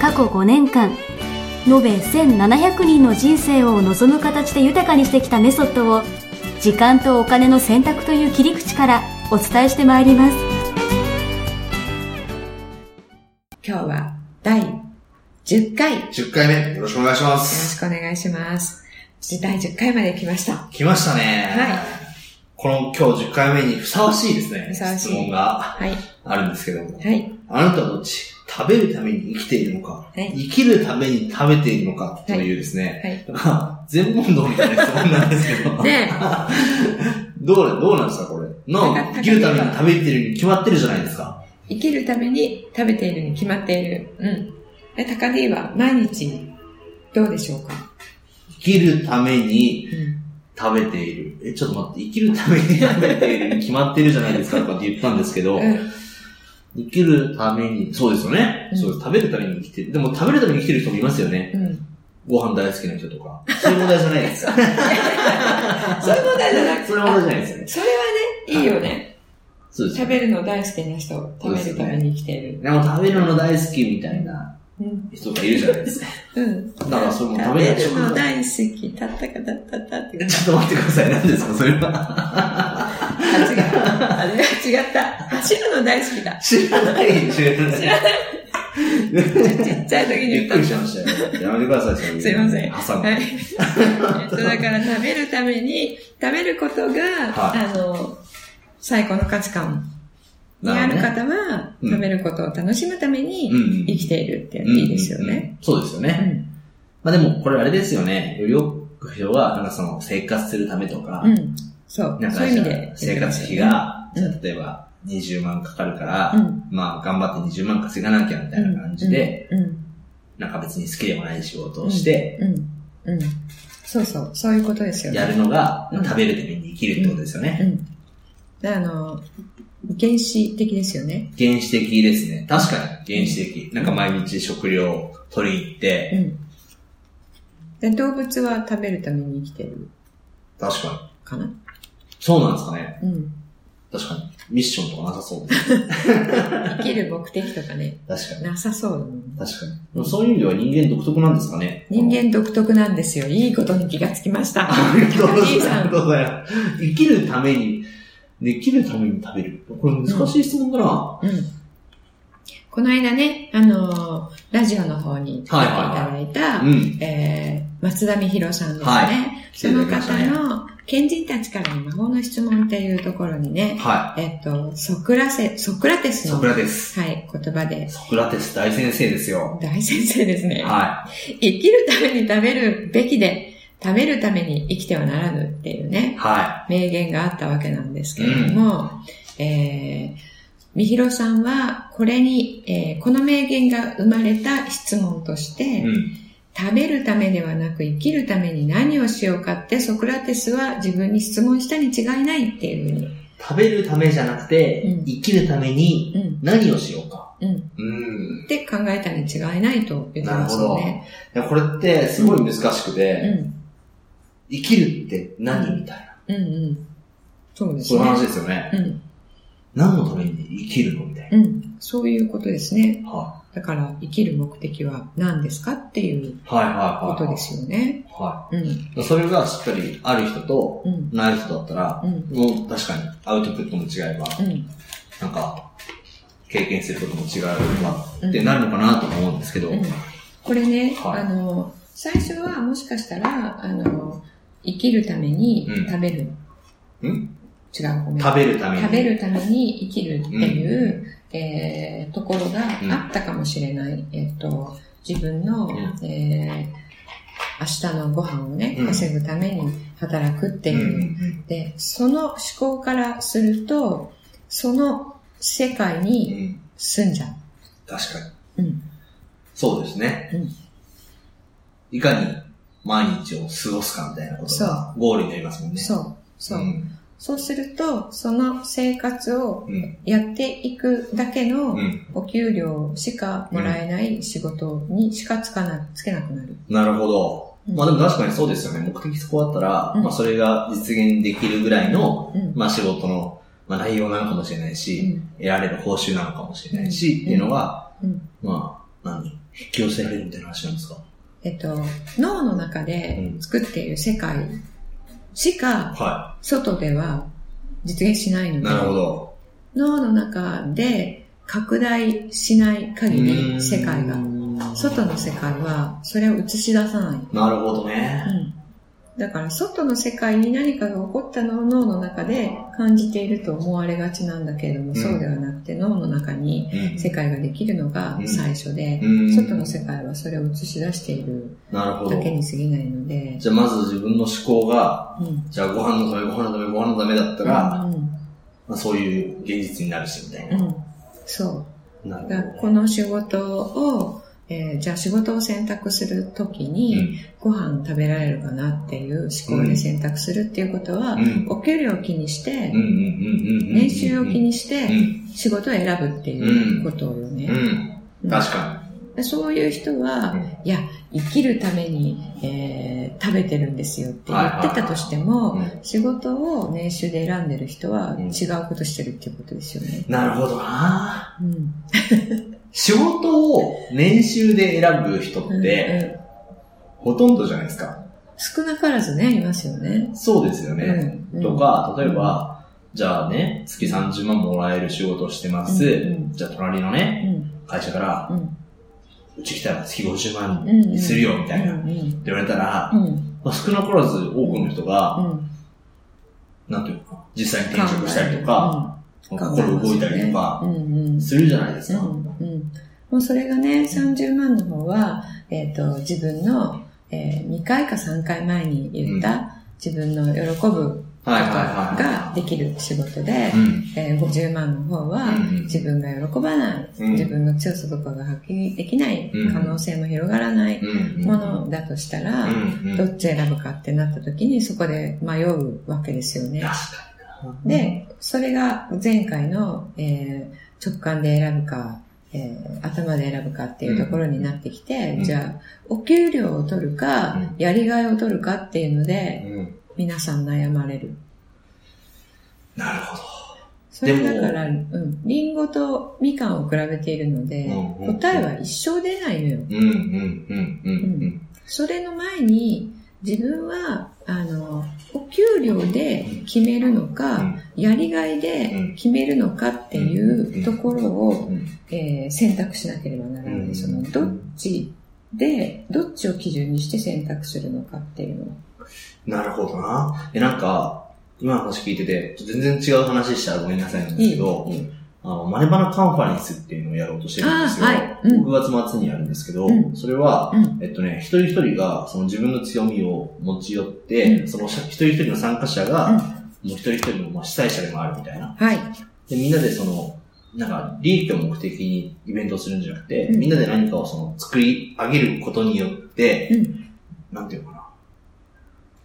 過去5年間延べ1700人の人生を望む形で豊かにしてきたメソッドを時間とお金の選択という切り口からお伝えしてまいります今日は第10回。よ10回目、よろしくお願いしまろす。しくお願いします。第10回まで来ました。来ましたね。はいこの今日10回目にふさわしいですね。ふさわしい質問がはい。あるんですけども。はい。あなたはどっち？食べるために生きているのか、はい生きるために食べているのかというですね、まあ、全問答みたいな質問なんですけど。ね どう、どうなんですかこれ？の生きるために食べてるに決まってるじゃないですか。生きるために食べているに決まっている。うん。で、高 D は毎日どうでしょうか？生きるためにうん。食べている。え、ちょっと待って、生きるために食べているに決まってるじゃないですかとかって言ったんですけど、うん。生きるために、そうですよね。うんそうです。食べるために生きてる。でも食べるために生きてる人もいますよね。うん。ご飯大好きな人とか。そういう問題じゃないです。そういう問題じゃなくて。そういう問題じゃないですよね。それはね、いいよね。そうですよ食べるの大好きな人、食べるために生きている。でも食べるの大好きみたいなうん。人がいるじゃないですか。うん。だからそれも食食べるの大好き、たったかたったったって。ちょっと待ってください。何ですかそれは。あ、違った。あれ違った。走るの大好きだ。知らない。知らない。知らちっちゃい時に言ったびっくりしましたよ。やめてください。すいません。挟む。はい。えっと、だから食べるために、食べることが、はいあの、最高の価値観にある方は、うん食べることを楽しむためにうん生きているっていいですよね。そうですようね。ん。まあでも、これあれですよね。より多く人が、なんかその、生活するためとか、うん。そう。なんかそういう意味で。生活費、が、うん例えば20万かかるから、うん。まあ頑張って20万稼がなきゃみたいな感じで、うん。なんか別に好きでもない仕事をして、うん。うん。そうそう。そういうことですよね。やるのが、うん食べるために生きるってことですよね。うん。であの、原始的ですよね。原始的ですね。確かに原始的。なんか毎日食料を取りに行って、うん。で動物は食べるために生きてる確かに。かなそうなんですかね。うん。確かに。ミッションとかなさそうです。生きる目的とかね、確かに。なさそうだもん。確かに。そういう意味では人間独特なんですかね。人間独特なんですよ。いいことに気がつきました。ありがとうございます。生きるために、で生きるために食べる。これ難しい質問だな。うん。この間ね、あのーラジオの方に出ていただいた、うん。えー、松田美弘さんですね。はいその方の、賢人たちからの魔法の質問っていうところにね、はえっと、ソクラセ、ソクラテい。スの、ソクラテス。はい、言葉で、ソクラテス大先生ですよ。大先生ですね。は生きるために食べるべきで、食べるために生きてはならぬっていうい。ね、は名言があったわけなんですけれども、えー、みひろさんは、これに、えーこの名言が生まれた質問として、い。うん。食べるためではなく生きるために何をしようかってソクラテスは自分に質問したに違いないっていうふうに。食べるためじゃなくて、うん生きるためにうん、何をしようか。うん。うん。って考えたに違いないと言ってますよね。いやこれってすごい難しくて、うん。生きるって何みたいな。うんうん。そうですね。そういう話ですよね。うん。何のために生きるのみたいうん。そういうことですね。な。はだから、生きる目的は何ですかっていうい。はいはいはい。ことですよね。はうん。い。それがしっかりある人とうん。ない人だったら、うん。もう確かにアウトプットも違えば、うん。なんか、経験することも違うわうんってなるのかなと思うんですけど、うんこれね、はいあの、最初はもしかしたら、あの、生きるためにうん食べる。ん？違う、ごめん。食べるために？食べるために生きるっていう、えーところがあったかもしれない。えっと、自分の、うんえー明日のご飯をねう、ん稼ぐために働くってうんいう。で、その思考からすると、その世界うんうにん住んじゃう。確かに。うん。そうですね。うん。いかに毎日を過ごすかみたいなことがゴールになりますもんね。そう。そう。うん、そうすると、その生活をやっていくだけのお給料しかもらえない仕事にしかつかな、つけなくなる。なるほど。まあでも確かにそうですよね。目的そこだったら、うん、まあそれが実現できるぐらいの、うん、まあ仕事の、まあ、内容なのかもしれないし、うん、得られる報酬なのかもしれないし、っていうのは、まあ、何？引き寄せられるみたいな話なんですか？えっと、脳の中で作っている世界しか、外では実現しないので、なるほど。脳の中で拡大しない限り世界が、外の世界はそれを映し出さない。なるほどね。うんだから外の世界に何かが起こったのを脳の中で感じていると思われがちなんだけれども、うん、そうではなくて脳の中に世界ができるのが最初で、うん、外の世界はそれを映し出しているだけに過ぎないので。じゃあまず自分の思考が、うん、じゃあご飯のため、ご飯のため、ご飯のためだったら、うん。まあ、そういう現実になるしみたいな。そう。なるほど、この仕事をえー、じゃあ仕事を選択するときに、ご飯食べられるかなっていう思考で選択するっていうことは、お給料を気にして、年収を気にして、仕事を選ぶっていうことよね。確かに。そういう人は、いや、生きるために、えー、食べてるんですよって言ってたとしても、仕事を年収で選んでる人は違うことしてるっていうことですよね。なるほどな、うん仕事を年収で選ぶ人って、ほとんどじゃないですか。少なからずね、いますよね。そうですよね。とか、例えば、じゃあね、月30万もらえる仕事をしてます。じゃあ隣のね、会社から、うち来たら月50万にするよ、みたいな、って言われたら、まあ、少なからず多くの人が、なんていうか、実際に転職したりとか、心動いたりとか、するじゃないですか。もうそれがね、30万の方は、えっ、ー、と、自分の、えー、2回か3回前に言った、自分の喜ぶことができる仕事で、えー、50万の方は自分が喜ばない、うん、自分の強さとかが発揮できない、可能性も広がらないものだとしたら、どっち選ぶかってなった時にそこで迷うわけですよね。で、それが前回の、えー、直感で選ぶか、えー、頭で選ぶかっていうところになってきて、うん、じゃあ、お給料を取るか、うん、やりがいを取るかっていうので、うん、皆さん悩まれる。なるほど。それだから、うん、リンゴとみかんを比べているので、答えは一生出ないのよ。うんうんうん。うん、それの前に、自分は、あの、お給料で決めるのか、やりがいで決めるのかっていうところを、えー、選択しなければならない。その、どっちで、どっちを基準にして選択するのかっていうの。なるほどな。え、なんか、今の話聞いてて、全然違う話したらごめんなさいなんですけど、いいいいあの、マネバナカンファレンスっていうのをやろうとしてるんですよ。はい。うん、6月末にやるんですけど、うん、それは、うん、えっとね、一人一人がその自分の強みを持ち寄って、その一人一人の参加者が、もう一人一人の主催者でもあるみたいな。はい。で、みんなでその、なんか、利益を目的にイベントをするんじゃなくて、みんなで何かをその作り上げることによって、なんていうのかな。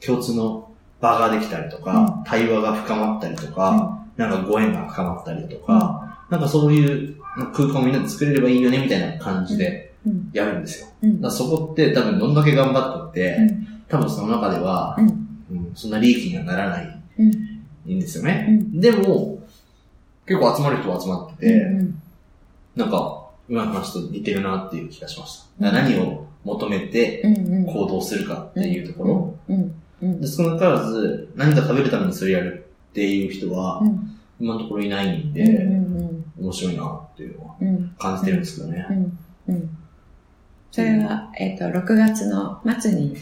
共通の場ができたりとか、対話が深まったりとか、なんかご縁が深まったりとか、なんかそういう空間をみんなで作れればいいよねみたいな感じでやるんですよ。うん、だそこって多分どんだけ頑張ったって、うん、多分その中では、うん、そんな利益にはならないん。ですよね。でも、結構集まる人は集まってて、なんか今の話と似てるなっていう気がしました。何を求めて行動するかっていうところ。で少なからず何か食べるためにそれやるっていう人は、今のところいないんで、面白いなっていうのは感じてるんですけどね。それは、えっ、と、6月の末に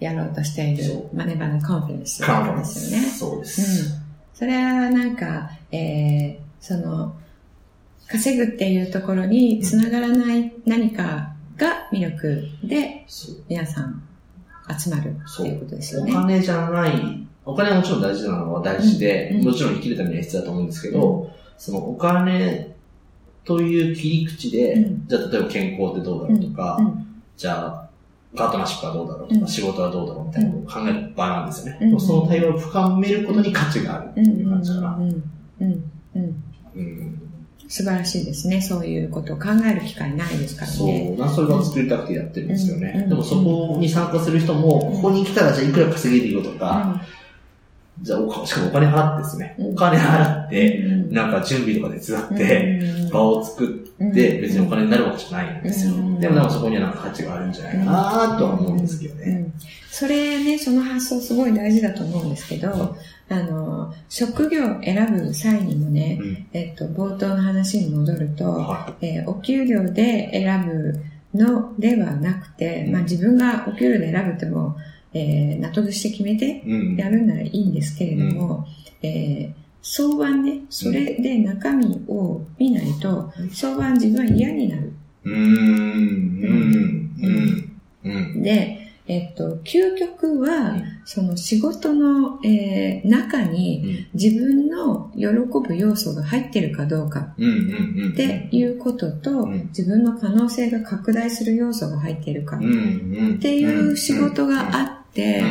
やろうとしているマネバのコンフェレンス。なんですよね。そうです。それはなんか、えー、その、稼ぐっていうところにつながらない何かが魅力で、皆さん集まるっていうことですよね。お金じゃないお金はもちろん大事なのは大事で、うん、もちろん生きるためには必要だと思うんですけど、うん、そのお金という切り口で、うん、じゃあ例えば健康ってどうだろうとか、うん。うん、じゃあ、パートナーシップはどうだろうとか、仕事はどうだろうみたいなことを考える場なんですよね。その対話を深めることに価値があるっていう感じかな。素晴らしいですね。そういうことを考える機会ないですからね。そう。それが作りたくてやってるんですよね。でもそこに参加する人も、ここに来たらじゃあいくら稼げるよとか、じゃあ、しかもお金払ってですね。お金払って、なんか準備とか手伝って、場を作って、別にお金になるわけじゃないんですよ。でもなんかそこにはなんか価値があるんじゃないかなとは思うんですけどね。それね、その発想すごい大事だと思うんですけど、あの、職業を選ぶ際にもね、えっと、冒頭の話に戻ると、えお給料で選ぶのではなくて、まあ自分がお給料で選ぶっても、えー、納得して決めてやるならいいんですけれども、うん、えー、相場ね、それで中身を見ないと、相場自分は嫌になる。で、えっと、究極は、その仕事の、えー、中に自分の喜ぶ要素が入ってるかどうか。っていうことと、自分の可能性が拡大する要素が入っているか。っていう仕事があって、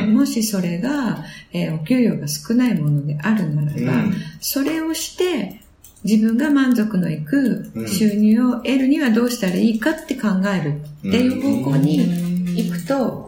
もしそれが、えー、お給料が少ないものであるならば、それをして自分が満足のいく収入を得るにはどうしたらいいかって考えるっていう方向に行くと、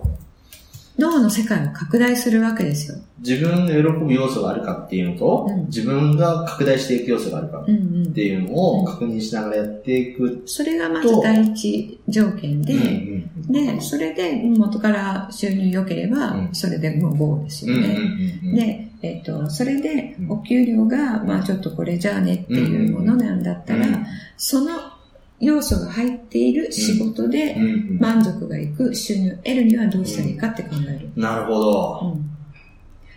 脳の世界を拡大するわけですよ。自分の喜ぶ要素があるかっていうのと、うん、自分が拡大していく要素があるかっていうのを確認しながらやっていく。それがまず第一条件で、うんうん、で、それで元から収入良ければ、それでもう GO ですよね。で、えっ、ー、と、それでお給料が、まあちょっとこれじゃあねっていうものなんだったら、その要素が入っている仕事で満足がいく収入を得るにはどうしたらいいかって考える。なるほど。うん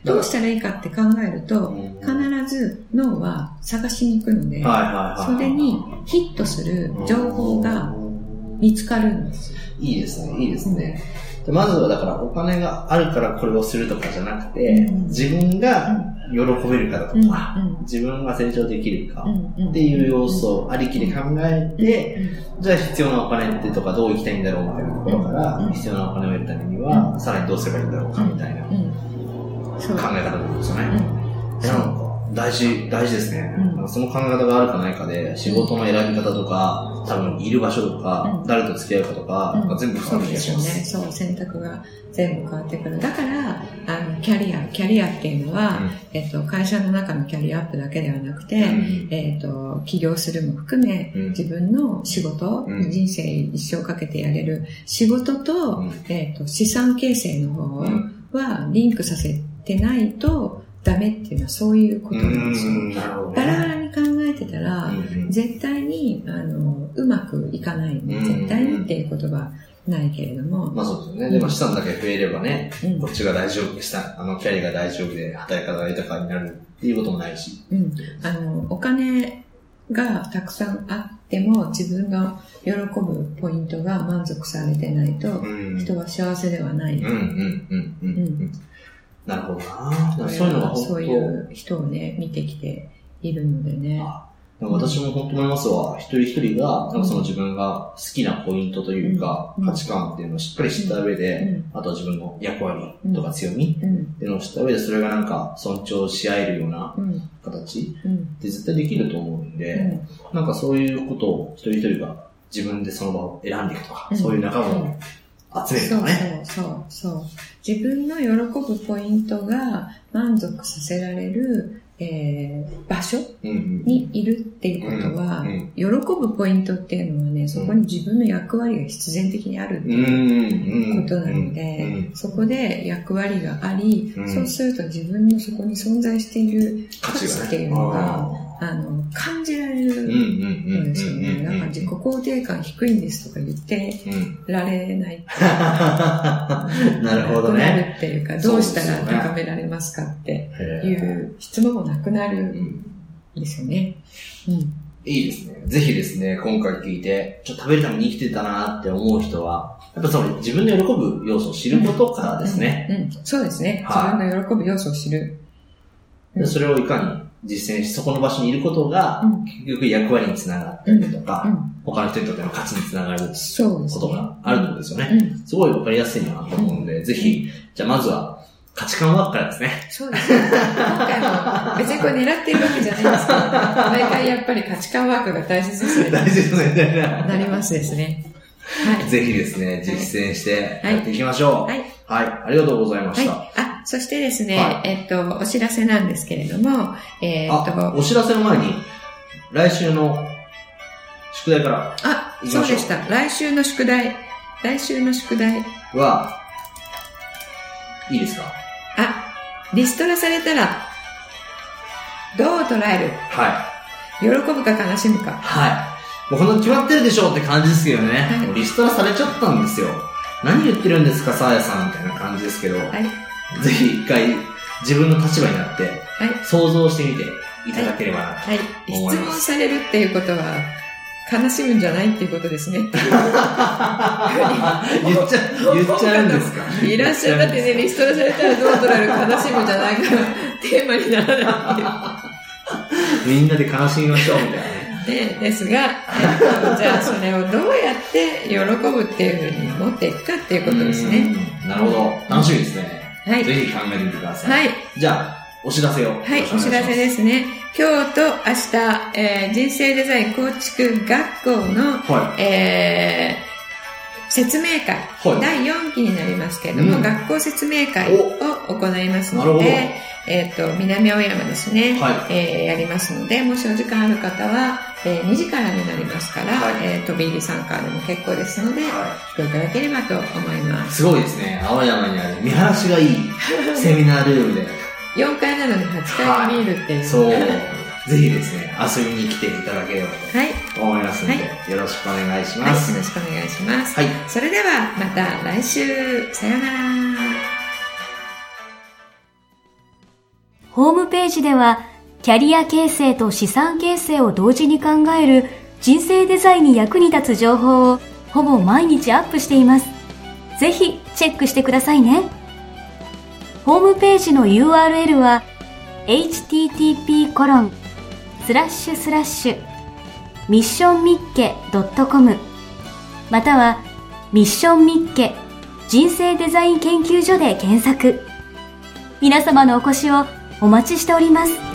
どうしたらいいかって考えると、必ず脳は探しに行くので、それにヒットする情報が見つかるんですいいですね、いいですね。でまずはだからお金があるからこれをするとかじゃなくて、自分が喜べるかだとか、自分が成長できるかっていう要素ありきで考えて、じゃあ必要なお金ってとかどう生きたいんだろうみたいなところから、必要なお金を得るためには、さらにどうすればいいんだろうかみたいな考え方なんですよね。なんか大事、大事ですね。うん、その考え方があるかないかで、仕事の選び方とか、多分いる場所とか、うん、誰と付き合うかとか、うん、全部。そうですよね。そう、選択が全部変わってくる。だから、あの、キャリア、キャリアっていうのは、えっと、会社の中のキャリアアップだけではなくて、えっと、起業するも含め、自分の仕事、人生一生かけてやれる仕事と、えっと、資産形成の方はリンクさせてないと、ダメっていうのはそういうことなんですよ。バラバラに考えてたら、絶対に、あの、うまくいかない。絶対にっていう言葉ないけれども。まあそうですよね。でも資産だけ増えればね、こっちが大丈夫でした。あの、キャリアが大丈夫で、働き方が豊かになるっていうこともないし。うん。あの、お金がたくさんあっても、自分が喜ぶポイントが満足されてないと、人は幸せではない。うん、うん、うん、うん。なるほどな。そういうのがそういう人をね、見てきているのでね。私も本当思いますわ。一人一人が、なんかその自分が好きなポイントというか、価値観っていうのをしっかり知った上で、あとは自分の役割とか強みっていうのを知った上で、それがなんか尊重し合えるような形で絶対できると思うんで、なんかそういうことを一人一人が自分でその場を選んでいくとか、そういう仲間を集めるとかね。そうそうそう。自分の喜ぶポイントが満足させられる、えー、場所にいるっていうことは、喜ぶポイントっていうのはね、そこに自分の役割が必然的にあるっていうことなので、そこで役割があり、そうすると自分のそこに存在している価値っていうのが、あの、感じられるんですよね。なんか自己肯定感低いんですとか言ってられない。なるほどね。なるっていうか、どうしたら高められますかっていう質問もなくなるんですよね。うん。いいですね。ぜひですね、今回聞いて、ちょっと食べるために生きてたなって思う人は、やっぱその自分の喜ぶ要素を知ることからですね。うん、うん、そうですね、自分の喜ぶ要素を知る。それをいかに実践し、そこの場所にいることが、結局役割につながったりとか、他の人にとっての価値につながることがあるってことですよね。すごいわかりやすいなと思うので、ぜひ、じゃあまずは、価値観ワークからですね。そうですね。今回も別にこれ狙ってるわけじゃないんですけど、毎回やっぱり価値観ワークが大切ですね。大事ですね。なりますですね。はい。ぜひですね、実践してやっていきましょう。はい。はい。ありがとうございました。はい。あ、そしてですね、はい、えっと、お知らせなんですけれども、えー、っと、お知らせの前に、来週の宿題からあ、そうでした。来週の宿題。来週の宿題は、いいですか？あ、リストラされたら、どう捉える？はい。喜ぶか悲しむか。はい。もうこの決まってるでしょうって感じですけどね。はい、リストラされちゃったんですよ。何言ってるんですか、さあやさんみたいな感じですけど。はい。ぜひ一回自分の立場になって、はい。想像してみていただければなと思います。はい。質問されるっていうことは、悲しむんじゃないっていうことですね。言っちゃ、言っちゃうんですか？いらっしゃる。だってね、リストラされたらどう捉える悲しむじゃないかテーマにならない みんなで悲しみましょうみたいなね。ですが、えっと、じゃあそれをどうやって喜ぶっていうふうに持っていくかっていうことですね。なるほど。楽しみですね。はい。ぜひ考えてみてください。はい。じゃあ、お知らせを。はい、お知らせですね。今日と明日、えー、人生デザイン構築学校の、はい、えー、説明会、はい、第4期になりますけれども、うん、学校説明会を行いますので、えっ、ー、と、南青山ですね、はい、えー、やりますので、もしお時間ある方は、えー、2時からになりますから、はい、えー、飛び入り参加でも結構ですので、はい、来ていただければと思います。すごいですね。青山にある見晴らしがいい セミナールームで。4階なのに8階に見るっていう、そう。ぜひですね、遊びに来ていただければと思いますので、はい、よろしくお願いします、はい。よろしくお願いします。はい。それではまた来週、さようなら。ホームページでは、キャリア形成と資産形成を同時に考える人生デザインに役に立つ情報をほぼ毎日アップしています。ぜひチェックしてくださいね。ホームページの URL は http コロンスラッシュスラッシュミッションミッケ .com またはミッションミッケ人生デザイン研究所で検索皆様のお越しをお待ちしております。